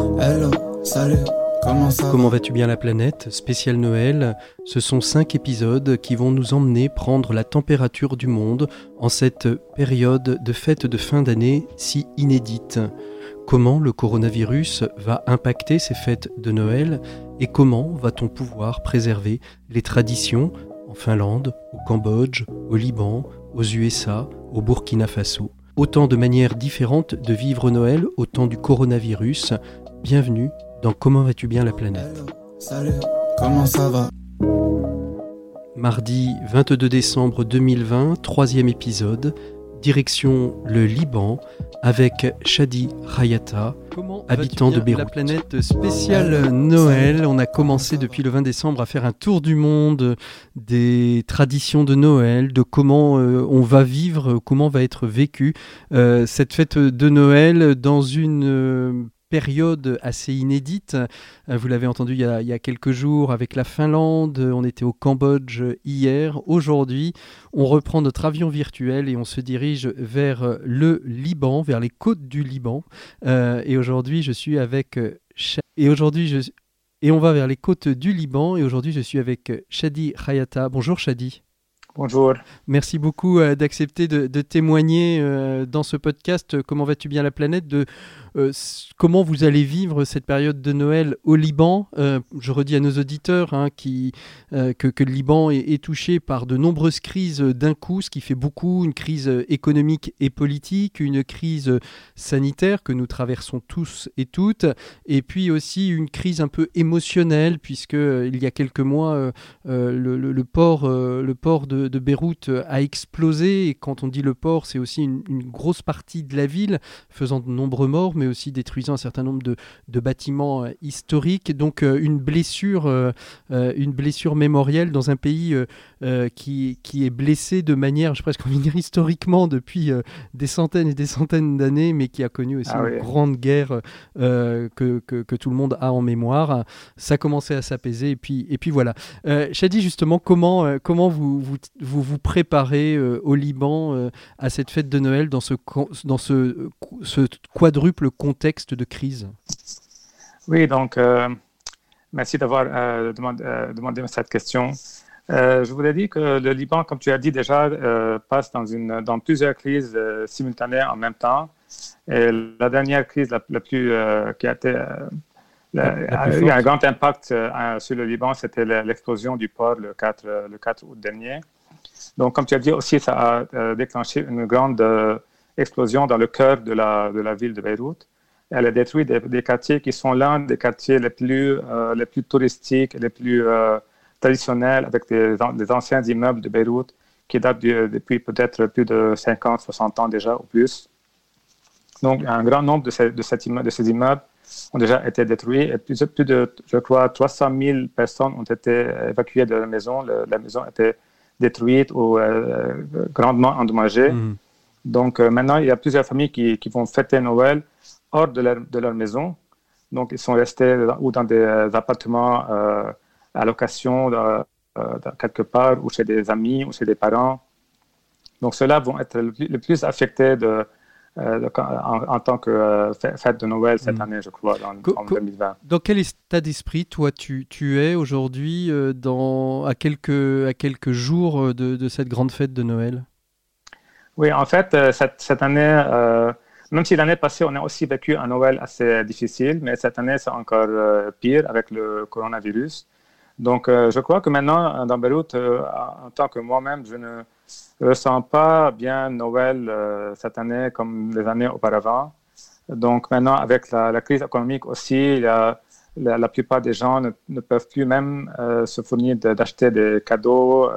Hello, salut. Comment ça Comment vas-tu bien la planète Spécial Noël, ce sont cinq épisodes qui vont nous emmener prendre la température du monde en cette période de fête de fin d'année si inédite. Comment le coronavirus va impacter ces fêtes de Noël et comment va-t-on pouvoir préserver les traditions en Finlande, au Cambodge, au Liban, aux USA, au Burkina Faso? Autant de manières différentes de vivre Noël au temps du coronavirus. Bienvenue dans Comment vas-tu bien la planète salut. Comment ça va? Mardi 22 décembre 2020, troisième épisode, direction le Liban avec Shadi Rayata, habitant de Beyrouth. La planète spéciale Noël. On a commencé depuis le 20 décembre à faire un tour du monde des traditions de Noël, de comment euh, on va vivre, comment va être vécue euh, cette fête de Noël dans une euh, période assez inédite. Euh, Vous l'avez entendu il y, a, il y a quelques jours avec la Finlande, on était au Cambodge hier. Aujourd'hui, on reprend notre avion virtuel et on se dirige vers le Liban, vers les côtes du Liban. Euh, et aujourd'hui, je suis avec euh, et aujourd'hui je et on va vers les côtes du Liban et aujourd'hui je suis avec Shadi Khayata. Bonjour Shadi. Bonjour. Merci beaucoup d'accepter de, de témoigner dans ce podcast Comment vas-tu bien la planète de comment vous allez vivre cette période de Noël au Liban? Euh, je redis à nos auditeurs hein, qui, euh, que, le Liban est, touché par de nombreuses crises d'un coup, ce qui fait beaucoup, une crise euh, économique et politique, une crise euh, sanitaire que nous traversons tous et toutes, et puis aussi une crise un peu émotionnelle, puisque euh, il y a quelques mois, euh, euh, le, port, euh, le port de, Beyrouth euh, a explosé, et quand on dit le port, c'est aussi une, une grosse partie de la ville, faisant de nombreux morts, mais aussi détruisant un certain nombre de, de bâtiments euh, historiques. Donc euh, une blessure, euh, une blessure mémorielle dans un pays qui, qui est blessé de manière, je presque envie de dire historiquement depuis des centaines et des centaines d'années, mais qui a connu aussi Ah une grande guerre que, que, que tout le monde a en mémoire. Ça commençait à s'apaiser et puis, et puis voilà. Shadi, justement, comment, comment vous, vous, vous, vous préparez au Liban à cette fête de Noël dans ce, dans ce, ce quadruple contexte de crise Oui, donc, euh, merci d'avoir euh, demandé, euh, demandé cette question. Je voulais dire que le Liban, comme tu as dit déjà, passe dans, une, dans plusieurs crises simultanées en même temps. Et la dernière crise la, la plus, qui a été, eu un grand impact euh, sur le Liban, c'était l'explosion du port le 4, euh, le 4 août dernier. Donc, comme tu as dit aussi, ça a euh, déclenché une grande euh, explosion dans le cœur de la, de la ville de Beyrouth. Elle a détruit des, quartiers qui sont l'un des quartiers les plus, euh, les plus touristiques, les plus euh, traditionnels, avec des, an- des anciens immeubles de Beyrouth qui datent depuis peut-être plus de 50, 60 ans déjà ou plus. Donc, un grand nombre de ces, de ces immeubles ont déjà été détruits et plus, de, je crois, 300 000 personnes ont été évacuées de la maison. La maison était détruite ou euh, grandement endommagée. Mhm. Donc euh, maintenant, il y a plusieurs familles qui, qui vont fêter Noël hors de leur, de leur maison. Donc ils sont restés dans- ou dans des appartements euh, à location euh, quelque part, ou chez des amis, ou chez des parents. Donc ceux-là vont être le plus, le plus affectés de, de- en, en tant que fê- fête de Noël cette Mhm. année, je crois, en, Co- en co- 2020. Dans quel état d'esprit, toi, tu, tu es aujourd'hui à, quelques, à quelques jours de, de cette grande fête de Noël? Oui, en fait, euh, cette, cette année, euh, même si l'année passée, on a aussi vécu un Noël assez difficile, mais cette année, c'est encore euh, pire avec le coronavirus. Donc, je crois que maintenant, dans Beyrouth, en tant que moi-même, je ne ressens pas bien Noël cette année comme les années auparavant. Donc, maintenant, avec la, crise économique aussi, la, la plupart des gens ne, peuvent plus même se fournir d'acheter des cadeaux.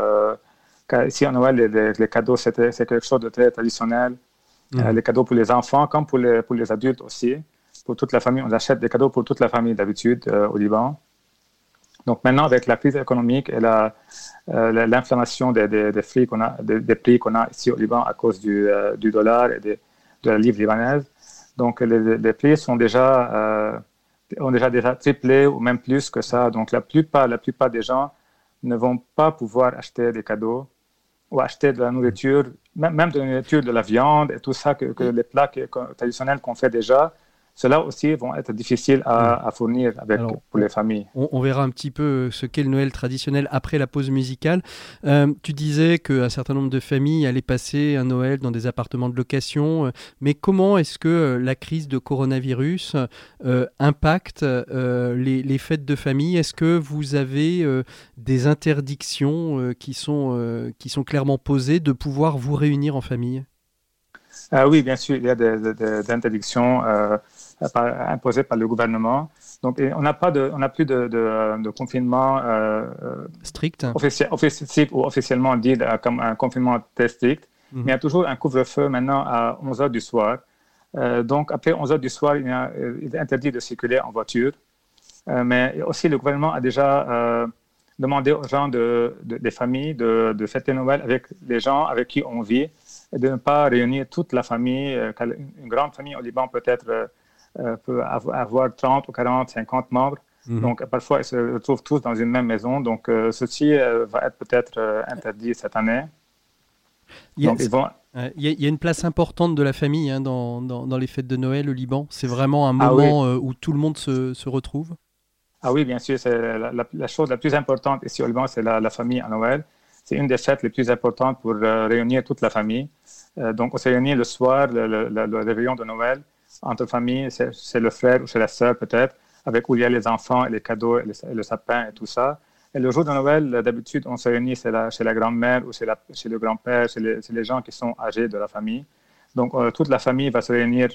Ici, à Noël, les, cadeaux, c'est quelque chose de très traditionnel. Euh, Mhm. les cadeaux pour les enfants comme pour les, pour les adultes aussi. Pour toute la famille, on achète des cadeaux pour toute la famille d'habitude euh, au Liban. Donc maintenant, avec la crise économique et la- euh, l'inflammation des, des, des prix qu'on a, des, des prix qu'on a ici au Liban à cause du, euh, du dollar et de la livre libanaise, donc les, les prix sont déjà, ont déjà, déjà triplé ou même plus que ça. Donc la plupart, la plupart des gens ne vont pas pouvoir acheter des cadeaux ou acheter de la nourriture, même, de la nourriture, de la viande et tout ça, que, que les plats que- traditionnels qu'on fait déjà, ceux-là aussi vont être difficiles à, fournir avec, pour les familles. On, verra un petit peu ce qu'est le Noël traditionnel après la pause musicale. Euh, tu disais qu'un certain nombre de familles allaient passer un Noël dans des appartements de location, euh, mais comment est-ce que euh, la crise de coronavirus impacte les, les, fêtes de famille? Est-ce que vous avez des interdictions qui, sont, qui sont clairement posées de pouvoir vous réunir en famille? Ah oui, bien sûr, il y a des, interdictions euh, imposées par le gouvernement. Donc, on n'a pas de, on n'a plus de, de confinement euh, strict, officiel, ou officiellement dit comme un confinement très strict. Mhm. Mais il y a toujours un couvre-feu maintenant à 11 heures du soir. Euh, donc, après 11 heures du soir, il, est interdit de circuler en voiture. mais aussi, le gouvernement a déjà demandé aux gens de, des familles de, fêter Noël avec les gens avec qui on vit de ne pas réunir toute la famille. Euh, une grande famille au Liban euh, euh, peut avoir 30 ou 40, 50 membres. Mhm. Donc, parfois, ils se retrouvent tous dans une même maison. Donc, ceci va être peut-être interdit cette année. Il y, a, il, y a, une place importante de la famille hein, dans, dans, les fêtes de Noël au Liban. C'est vraiment un ah moment où tout le monde se, se retrouve. Ah oui, bien sûr. C'est la, chose la plus importante ici au Liban, c'est la, famille à Noël. C'est une des fêtes les plus importantes pour réunir toute la famille. Euh, donc, on s'est réunis le soir, le, réveillon de Noël, entre familles, c'est le frère ou c'est la sœur peut-être, avec où il y a les enfants et les cadeaux et, le sapin et tout ça. Et le jour de Noël, d'habitude, on se réunit chez la, grand-mère ou chez, le grand-père, chez, les, gens qui sont âgés de la famille. Donc, euh, toute la famille va se réunir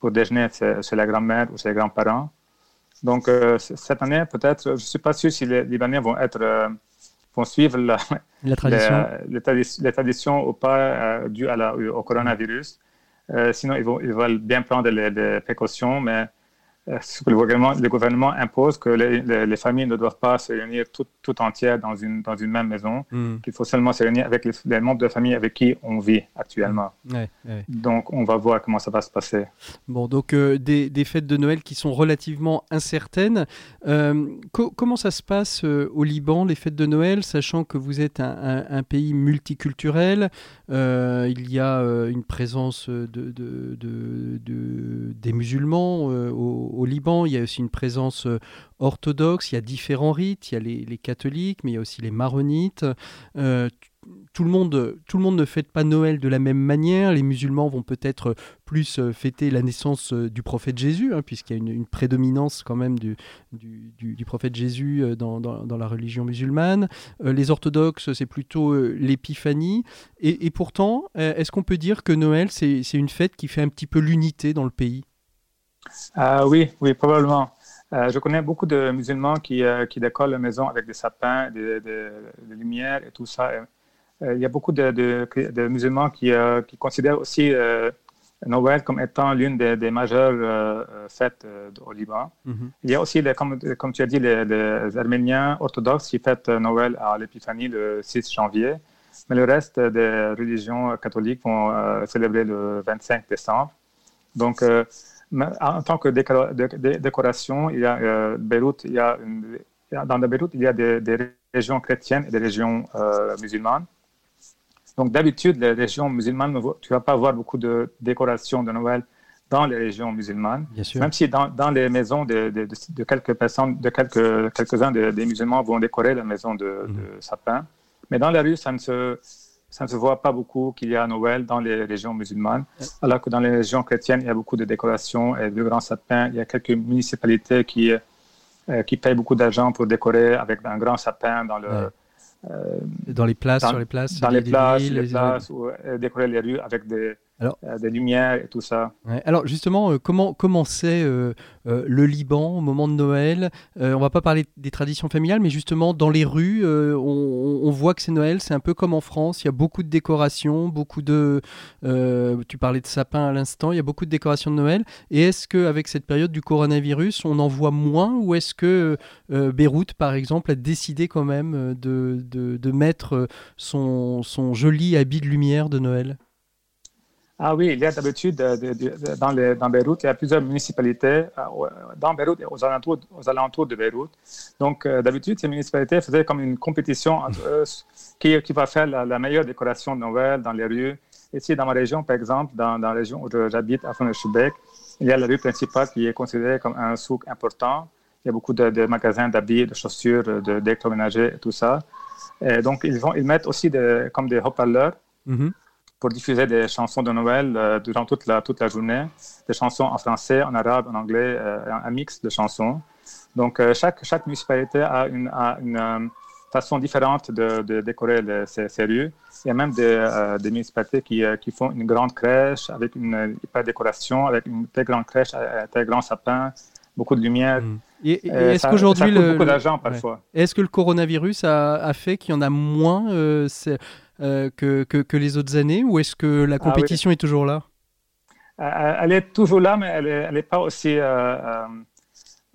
pour déjeuner chez, la grand-mère ou chez les grands-parents. Donc, euh, cette année, peut-être, je ne suis pas sûr si les Libanais vont être vont suivre la, la tradition. Les, traditions ou pas euh, dues à au coronavirus. Euh, sinon, ils, vont, ils veulent bien prendre les précautions, mais euh, le gouvernement, le gouvernement impose que les, familles ne doivent pas se réunir tout, tout entières dans une, dans une même maison, hmm. qu'il faut seulement se réunir avec les, membres de la famille avec qui on vit actuellement. Hmm. Donc, on va voir comment ça va se passer. Bon, donc euh, des, des, fêtes de Noël qui sont relativement incertaines. Euh, comment ça se passe au Liban, les fêtes de Noël, sachant que vous êtes un, un, pays multiculturel Il y a une présence de, de, de, des musulmans au au Liban, il y a aussi une présence euh, orthodoxe, il y a différents rites, il y a les, catholiques, mais il y a aussi les maronites. Euh, tout le, monde, tout le monde ne fête pas Noël de la même manière. Les musulmans vont peut-être plus euh, fêter la naissance du prophète Jésus, hein, puisqu'il y a une, prédominance quand même du, prophète Jésus dans, la religion musulmane. les orthodoxes, c'est plutôt l'épiphanie. Et, pourtant, est-ce qu'on peut dire que Noël, c'est une fête qui fait un petit peu l'unité dans le pays? Euh, oui, oui, probablement. Euh, je connais beaucoup de musulmans qui, euh, qui décorent la maison avec des sapins, des, lumières et tout ça. il y a beaucoup de, de, musulmans qui, qui, considèrent aussi Noël comme étant l'une des, majeures fêtes au Liban. Mhm. Il y a aussi, les, comme, comme, tu as dit, les, Arméniens orthodoxes qui fêtent Noël à l'Épiphanie le 6 janvier. Mais le reste des religions catholiques vont célébrer le 25 décembre. Donc, en tant que décoration, il y a euh, Beyrouth, il y a dans Beyrouth, il y a des, régions chrétiennes et des régions euh, musulmanes. Donc d'habitude, les régions musulmanes, tu ne vas pas voir beaucoup de décorations de Noël dans les régions musulmanes. Même si dans, dans les maisons de, de, quelques personnes, de quelques, quelques-uns des, musulmans vont décorer la maison de, mm. de sapin. Mais dans la rue, ça ne se, ça ne se voit pas beaucoup qu'il y a Noël dans les régions musulmanes, alors que dans les régions chrétiennes, il y a beaucoup de décorations et de grands sapins. Il y a quelques municipalités qui, euh, qui payent beaucoup d'argent pour décorer avec un grand sapin dans le... Euh, dans les places, sur les places, dans les, places, les, places, ou euh, décorer les rues avec des, alors, euh, des lumières et tout ça. alors justement, euh, comment c'est euh, le Liban au moment de Noël? On va pas parler des traditions familiales, mais justement dans les rues, on, voit que c'est Noël. C'est un peu comme en France. Il y a beaucoup de décorations, beaucoup de. tu parlais de sapins à l'instant. Il y a beaucoup de décorations de Noël. Et est-ce que avec cette période du coronavirus, on en voit moins, ou est-ce que Beyrouth, par exemple, a décidé quand même de, de, de mettre son, son joli habit de lumière de Noël? Ah oui, il y a d'habitude, dans, dans Beyrouth, il y a plusieurs municipalités euh, dans Beyrouth et aux alentours, aux alentours de Beyrouth. Donc, euh, d'habitude, ces municipalités faisaient comme une compétition entre eux qui, qui va faire la, meilleure décoration de Noël dans les rues. Ici, dans ma région, par exemple, dans, dans la région où j'habite, à Foneshubek, il y a la rue principale qui est considérée comme un souk important. Il y a beaucoup de, de magasins d'habits, de chaussures, d'électroménager et tout ça. Et donc, ils, vont, ils mettent aussi des, comme des haut-parleurs Mhm. Pour diffuser des chansons de Noël euh, durant toute la, toute la journée, des chansons en français, en arabe, en anglais, euh, un, mix de chansons. Donc, euh, chaque, chaque municipalité a une, a une façon différente de, de décorer les- ces, ces rues. Il y a même des, des municipalités qui, qui font une grande crèche avec une hyper décoration, avec une très grande crèche, un très grand sapin, beaucoup de lumière. Et, et Euh, est-ce qu'aujourd'hui, le, beaucoup le- d'argent parfois. est-ce que le coronavirus a, a fait qu'il y en a moins euh, euh, que, que, que les autres années ou est-ce que la Ah oui. compétition est toujours là? Euh, Elle est toujours là, mais elle n'est pas aussi euh, euh,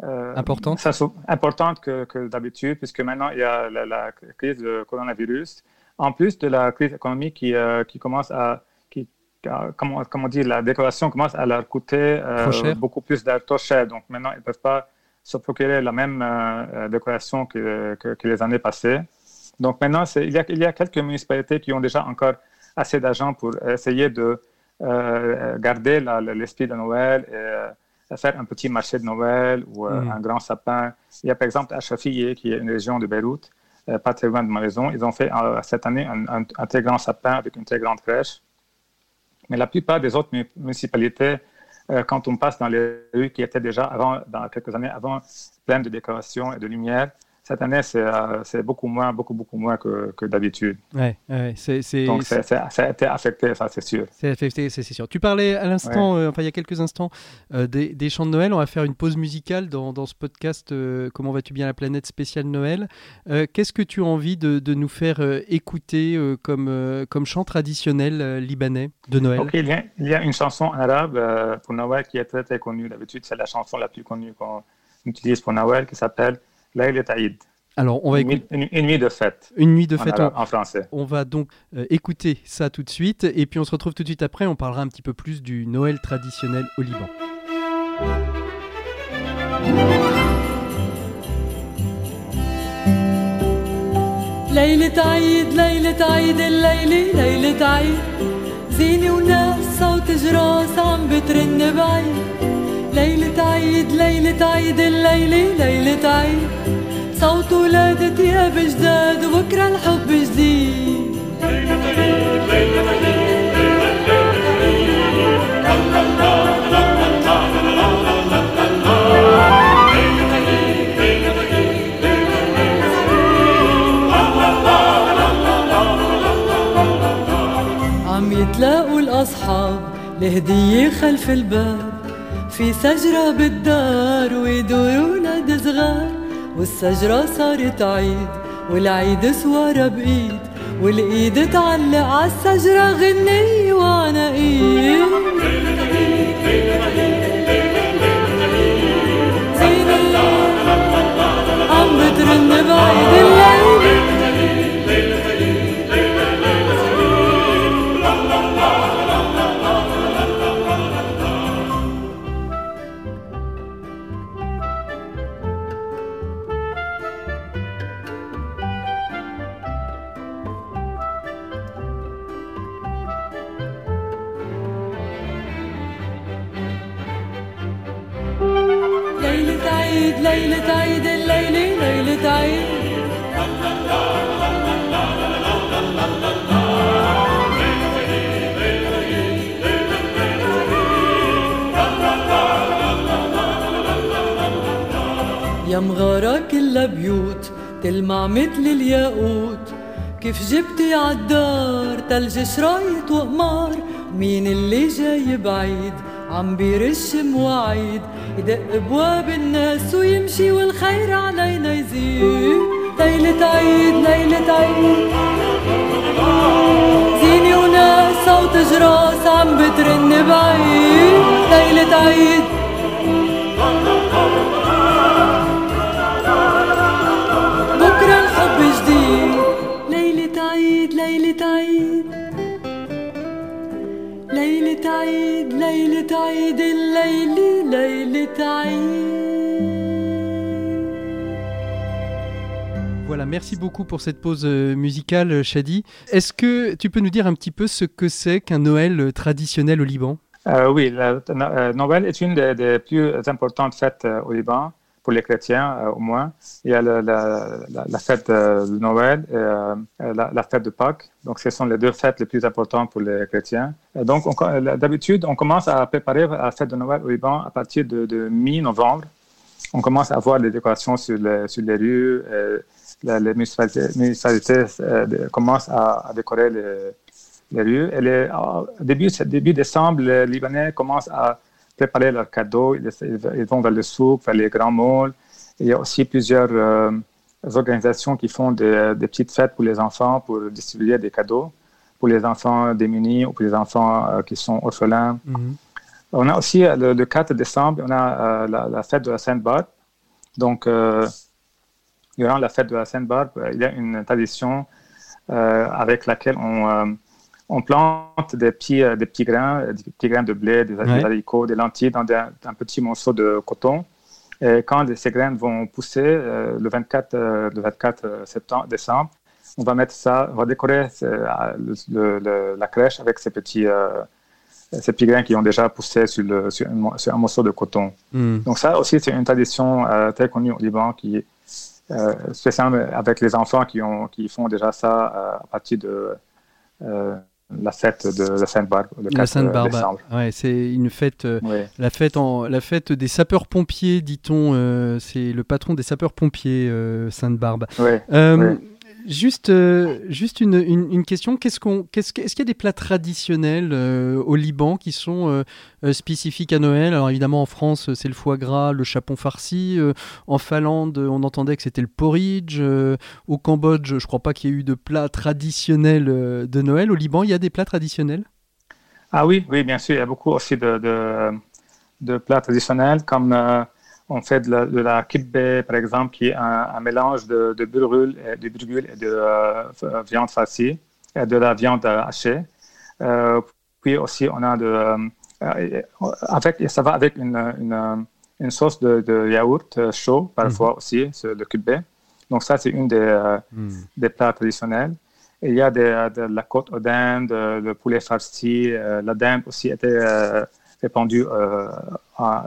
euh, Importante. ça, importante que, que d'habitude, puisque maintenant il y a la, la crise de coronavirus, en plus de la crise économique qui, euh, qui commence à, qui, comment, comment dire, la décoration commence à leur coûter euh, beaucoup plus d'argent cher. Donc maintenant, ils ne peuvent pas se procurer la même euh, euh, décoration que les années passées. Donc maintenant, il y, a, il y a quelques municipalités qui ont déjà encore assez d'argent pour essayer de euh, garder l'esprit de Noël et euh, faire un petit marché de Noël ou euh, Mhm. un grand sapin. Il y a par exemple à Chafié, qui est une région de Beyrouth, pas très loin de ma maison. Ils ont fait cette année un, un- un très grand sapin avec une très grande crèche. Mais la plupart des autres mu- municipalités, euh, quand on passe dans les rues qui étaient déjà avant, dans quelques années avant, pleines de décorations et de lumière, cette année, c'est euh, c'est beaucoup moins, beaucoup, beaucoup moins que, que d'habitude. Ouais, ouais, c'est, c'est, Donc, ça a été affecté, ça, c'est sûr. C'est affecté, c'est sûr. Tu parlais à l'instant, euh, enfin il y a quelques instants, euh, des, des chants de Noël. On va faire une pause musicale dans, dans ce podcast euh, Comment vas-tu bien la planète spécial Noël. Qu'est-ce que tu as envie de, de nous faire écouter comme, comme chant traditionnel libanais de Noël? Ok, il y, a, il y a une chanson arabe pour Noël qui est très très connue. D'habitude, c'est la chanson la plus connue qu'on utilise pour Noël qui s'appelle Layl Taïd. Alors on va Une, écouter nuit- une- une nuit de fête une nuit de en, fête. arabe- On, en français. on va donc euh, écouter ça tout de suite et puis on se retrouve tout de suite après. On parlera un petit peu plus du Noël traditionnel au Liban. ليلة عيد ليلة عيد الليلة ليلة عيد زينة وناس صوت جراس عم بترن بعيد ليلة عيد ليلة عيد الليلة ليلة عيد صوت ولادة تياب جداد وبكرة الحب جديد. عم يتلاقوا الأصحاب لهدية خلف الباب. في شجرة بالدار ويدوروا ولاد صغار. والشجرة صارت عيد والعيد سوارة بإيد والإيد تعلق عالشجرة غنية وعناقيد يا مغارة كلها بيوت تلمع مثل الياقوت. كيف جبتي عالدار تلج شرايط وقمار؟ مين اللي جاي بعيد؟ عم بيرش مواعيد. يدق ابواب الناس ويمشي والخير علينا يزيد. ليلة عيد ليلة عيد. زينة وناس صوت جراس عم بترن بعيد. ليلة عيد. ليلة عيد الليلة ليلة عيد Voilà, merci beaucoup pour cette pause euh, musicale, euh, Shadi. Est-ce que tu peux nous dire un petit peu ce que c'est qu'un Noël euh, traditionnel au Liban Euh, oui, la, euh, Noël est une des, des, plus importantes fêtes au Liban, pour les chrétiens au moins. Il y a la, fête de Noël et la, fête de Pâques. Donc, ce sont les deux fêtes les plus importantes pour les chrétiens. donc, d'habitude, on commence à préparer la fête de Noël au Liban à partir de, mi-novembre. On commence à voir les décorations sur les, sur les rues. Les municipalités, commencent à, à décorer les les rues. Et les, début, début décembre, les Libanais commencent à préparer leurs cadeaux. Ils, vont vers le souk, vers les grands malls. Il y a aussi plusieurs euh, organisations qui font des, petites fêtes pour les enfants pour distribuer des cadeaux pour les enfants démunis ou pour les enfants euh, qui sont orphelins. Mhm. On a aussi euh, le, 4 décembre, on a la, fête de la Sainte-Barbe. Donc, durant la fête de la Sainte-Barbe, il y a une tradition avec laquelle on on plante des petits, euh, des petits grains, euh, des petits grains de blé, des, haricots, des lentilles dans un petit morceau de coton. Et quand ces graines vont pousser, euh, le 24, le 24 septembre, décembre, on va mettre ça, on va décorer la crèche avec ces petits, ces petits grains qui ont déjà poussé sur, le, sur, un, morceau de coton. Hmm. Donc ça aussi, c'est une tradition très connue au Liban qui, spécialement avec les enfants qui, ont, qui font déjà ça à partir de la fête de la Sainte-Barbe, le 4 la Sainte-Barbe, ouais, c'est une fête, euh, la fête en, la fête des sapeurs-pompiers, dit-on. Euh, c'est le patron des sapeurs-pompiers, euh, Sainte-Barbe. Ouais, Juste, euh, juste une, une, question. Qu'est-ce qu'on, qu'est-ce, est-ce qu'il y a des plats traditionnels euh, au Liban qui sont euh, spécifiques à Noël? Alors évidemment, en France, c'est le foie gras, le chapon farci. en Finlande, on entendait que c'était le porridge. au Cambodge, je crois pas qu'il y ait eu de plats traditionnels de Noël. Au Liban, il y a des plats traditionnels? Ah oui, oui, bien sûr. Il y a beaucoup aussi de, de, de plats traditionnels comme on fait de la, de par exemple, qui est un, mélange de, de burgul, et de, et de euh, viande farcie et de la viande hachée. Euh, puis aussi, on a de. Euh, avec, ça va avec une, une, sauce de, yaourt chaud, parfois mhm. aussi, le kibbeh. Donc, ça, c'est une des, mhm. des plats traditionnels. il y a de, la côte aux dindes, le poulet farci. la dinde aussi était répandue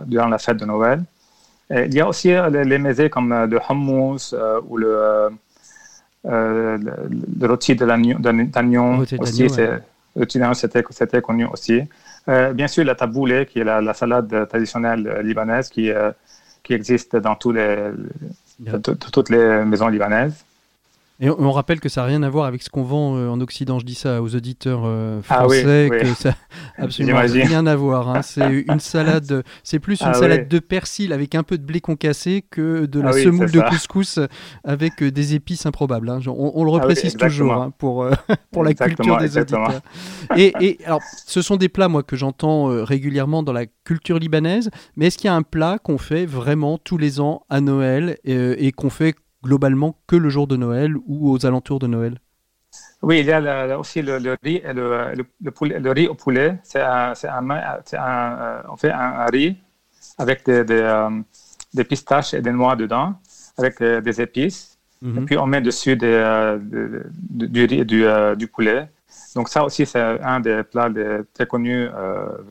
durant la fête de Noël. Il y a aussi euh, les, les comme euh, le hummus euh, ou le, le, rôti de l'agnon aussi. C'était connu aussi. bien sûr, la taboulé, qui est la, salade traditionnelle libanaise qui, qui existe dans tous les, toutes les maisons libanaises. Et on, rappelle que ça n'a rien à voir avec ce qu'on vend euh, en Occident. Je dis ça aux auditeurs euh, ah français, que ça n'a absolument rien à voir. Hein. C'est une salade, c'est plus une ah salade de persil avec un peu de blé concassé que de la ah semoule de couscous avec euh, des épices improbables. Hein. On, le reprécise toujours hein, pour, pour la culture des auditeurs. Et, et, alors, ce sont des plats, moi, que j'entends régulièrement dans la culture libanaise. Mais est-ce qu'il y a un plat qu'on fait vraiment tous les ans à Noël et qu'on fait globalement que le jour de Noël ou aux alentours de Noël Oui, il y a aussi le, riz et le, le, riz au poulet. C'est un, euh, on fait un, riz avec des, euh, des, pistaches et des noix dedans, avec des, épices. Mhm. Et puis on met dessus des, euh, du riz et du, du, poulet. Donc ça aussi, c'est un des plats très connus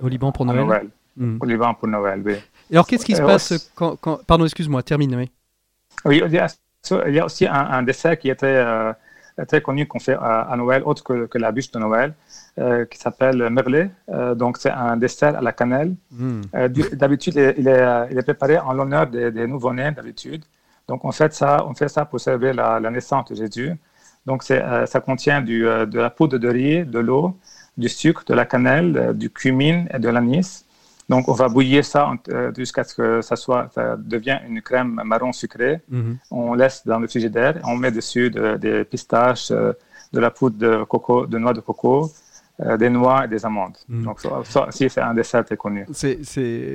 au Liban pour Noël. Mhm. Au Liban pour Noël, oui. Et alors, qu'est-ce qui se passe quand, quand... Pardon, excuse-moi, termine, oui. Oui, il y a aussi un, dessert qui était euh, très connu qu'on fait à, Noël, autre que, la bûche de Noël, euh, qui s'appelle merlet. Euh, donc, c'est un dessert à la cannelle. Hmm. d'habitude, il, est, préparé en l'honneur des, nouveau-nés, d'habitude. Donc, on fait, ça, on fait ça pour célébrer la, naissance de Jésus. Donc, ça contient du, de la poudre de riz, de l'eau, du sucre, de la cannelle, du cumin et de l'anis. Donc, on va bouillir ça euh, jusqu'à ce que ça, soit, ça devienne une crème marron sucrée. Mhm. On laisse dans le frigidaire. On met dessus des pistaches, euh, de la poudre de coco, de noix de coco, des noix et des amandes. Mm. Donc, ça, c'est un dessert très connu. C'est,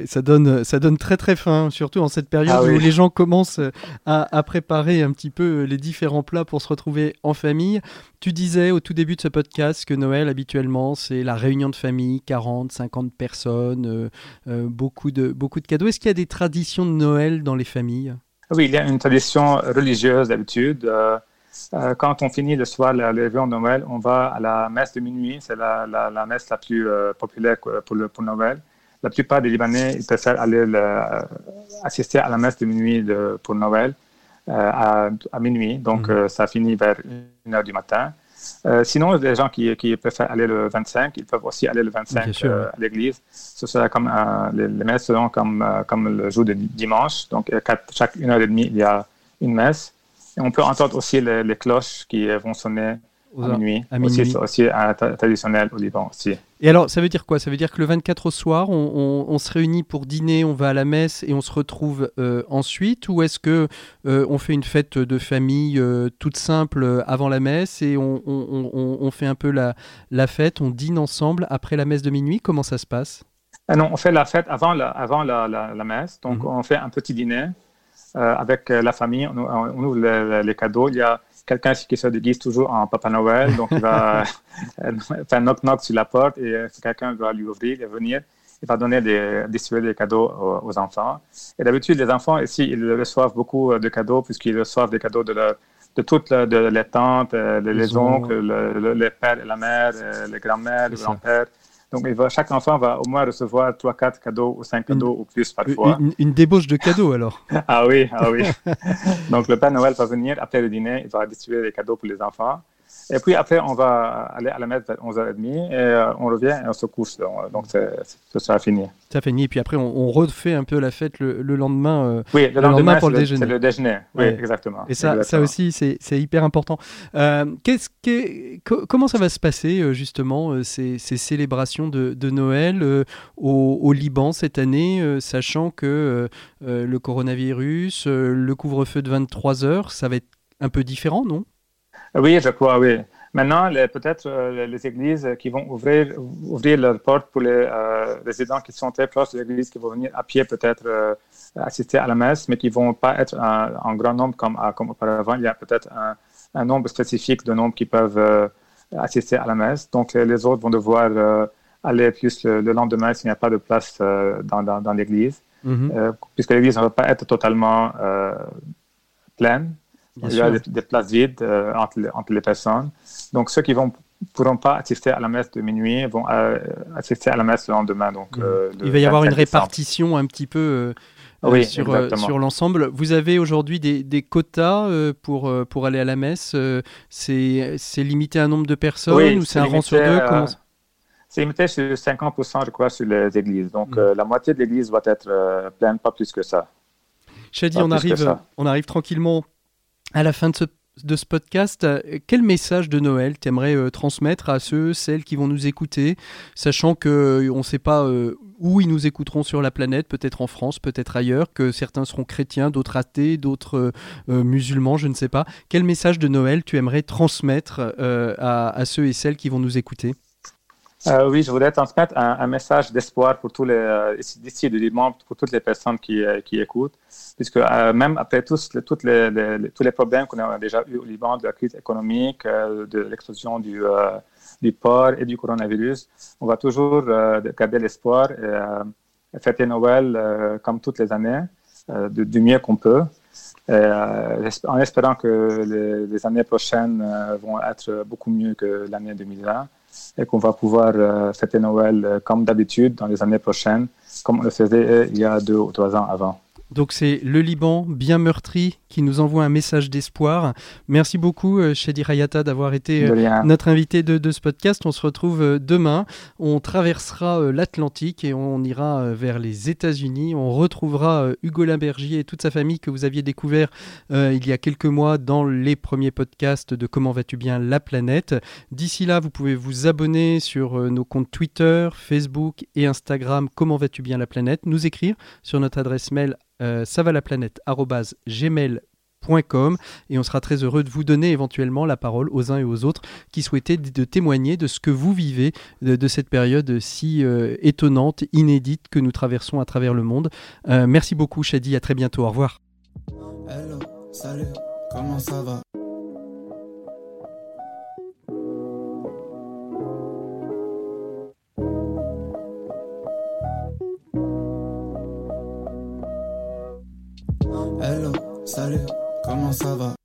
ça, donne, ça donne très très faim, surtout en cette période ah où les gens commencent à, préparer un petit peu les différents plats pour se retrouver en famille. Tu disais au tout début de ce podcast que Noël, habituellement, c'est la réunion de famille, 40, 50 personnes, euh, euh, beaucoup, de, beaucoup de cadeaux. Est-ce qu'il y a des traditions de Noël dans les familles? Oui, il y a une tradition religieuse d'habitude. euh, quand on finit le soir le, le réveillon de Noël, on va à la messe de minuit. C'est la, la, la, messe la plus euh, populaire pour, le, pour Noël. La plupart des Libanais ils préfèrent aller le, assister à la messe de minuit de, pour Noël à, à, minuit. Donc, mmh. ça finit vers 1 heure du matin. Euh, sinon, les gens qui, qui, préfèrent aller le 25, ils peuvent aussi aller le 25 sûr, euh, à l'église. Ce sera comme euh, les, les, messes seront comme, comme le jour de dimanche. Donc, chaque une heure et demie, il y a une messe. On peut entendre aussi les, les cloches qui vont sonner à minuit. À minuit. Aussi, c'est aussi traditionnel au Liban aussi. Et alors, ça veut dire quoi? Ça veut dire que le 24 au soir, on, on, on, se réunit pour dîner, on va à la messe et on se retrouve euh, ensuite? Ou est-ce que euh, on fait une fête de famille euh, toute simple avant la messe et on, on, fait un peu la, la, fête, on dîne ensemble après la messe de minuit? Comment ça se passe? Ah Non, on fait la fête avant la, avant la, la, messe. Donc, mhm. on fait un petit dîner avec la famille, on, ouvre les, les cadeaux. Il y a quelqu'un qui se déguise toujours en Papa Noël, donc il va faire knock-knock sur la porte et euh, quelqu'un doit lui ouvrir et venir, il va donner des, distribuer des cadeaux aux, enfants. Et d'habitude, les enfants ici, ils reçoivent beaucoup de cadeaux puisqu'ils reçoivent des cadeaux de, leur, de toutes de les tantes, euh, les, les oncles, le, les pères et la mère, euh, les grands-mères, les grands-pères. Donc, va, chaque enfant va au moins recevoir 3, 4 cadeaux ou 5 cadeaux ou plus parfois. Une, débauche de cadeaux alors Ah oui, ah oui. Donc, le Père Noël va venir après le dîner, il va distribuer des cadeaux pour les enfants. Et puis après, on va aller à la messe vers 11h30 et euh, on revient et on se couche. Donc, ce sera fini. Ça finit. Et puis après, on, refait un peu la fête le, lendemain. Euh, oui, le, lendemain, pour le, déjeuner. C'est le déjeuner. Oui, exactement. Et ça, ça aussi, c'est hyper important. Euh, comment ça va se passer, justement, ces, ces, célébrations de, de Noël au, au, Liban cette année, sachant que le coronavirus, le couvre-feu de 23 heures, ça va être un peu différent, non? Oui, je crois, oui. Maintenant, peut-être euh, les églises qui vont ouvrir, ouvrir leurs portes pour les euh, résidents qui sont très proches de l'église, qui vont venir à pied peut-être euh, assister à la messe, mais qui ne vont pas être en grand nombre comme, comme auparavant. Il y a peut-être un, un, nombre spécifique de nombres qui peuvent assister à la messe. Donc, les autres vont devoir aller plus le, lendemain s'il n'y a pas de place dans, dans, dans l'église, mm-hmm. puisque l'église ne va pas être totalement pleine il y a des, places vides euh, entre, les, entre, les personnes. Donc, ceux qui ne pourront pas assister à la messe de minuit vont euh, assister à la messe le lendemain. Donc, mmh. euh, Il va y avoir une répartition un petit peu sur, sur l'ensemble. Vous avez aujourd'hui des, des, quotas pour, pour aller à la messe. c'est limité à un nombre de personnes ou c'est un rang sur deux? C'est limité sur 50%, je crois, sur les églises. Donc, mmh. la moitié de l'église doit être pleine, pas plus que ça. Shadi, on arrive, on arrive tranquillement à la fin de ce, podcast, euh, quel message de Noël t'aimerais euh, transmettre à ceux, celles qui vont nous écouter, sachant qu'on euh, ne sait pas où ils nous écouteront sur la planète, peut-être en France, peut-être ailleurs, que certains seront chrétiens, d'autres athées, d'autres musulmans, je ne sais pas. Quel message de Noël tu aimerais transmettre à, ceux et celles qui vont nous écouter? Euh, oui, je voudrais transmettre un, message d'espoir pour tous les euh, d'ici du Liban, pour toutes les personnes qui, euh, écoutent, puisque même après tous les, toutes les, les, tous les problèmes qu'on a déjà eu au Liban, de la crise économique, de l'explosion du, port et du coronavirus, on va toujours garder l'espoir et fêter Noël comme toutes les années, du mieux qu'on peut. en espérant que les années prochaines vont être beaucoup mieux que l'année 2020 et qu'on va pouvoir euh, fêter Noël euh, comme d'habitude dans les années prochaines, comme on le faisait euh, il y a deux ou trois ans avant. Donc c'est le Liban bien meurtri qui nous envoie un message d'espoir. Merci beaucoup Shadi Rayata d'avoir été notre invité de, ce podcast. On se retrouve demain. On traversera l'Atlantique et on ira vers les États-Unis. On retrouvera Hugo Limbergier et toute sa famille que vous aviez découvert il y a quelques mois dans les premiers podcasts de Comment vas-tu bien la planète. D'ici là, vous pouvez vous abonner sur nos comptes Twitter, Facebook et Instagram Comment vas-tu bien la planète. Nous écrire sur notre adresse mail euh, et on sera très heureux de vous donner éventuellement la parole aux uns et aux autres qui souhaitaient de témoigner de ce que vous vivez de, cette période si euh, étonnante, inédite que nous traversons à travers le monde. Euh, merci beaucoup Shadi, à très bientôt, au revoir. Salut, comment ça va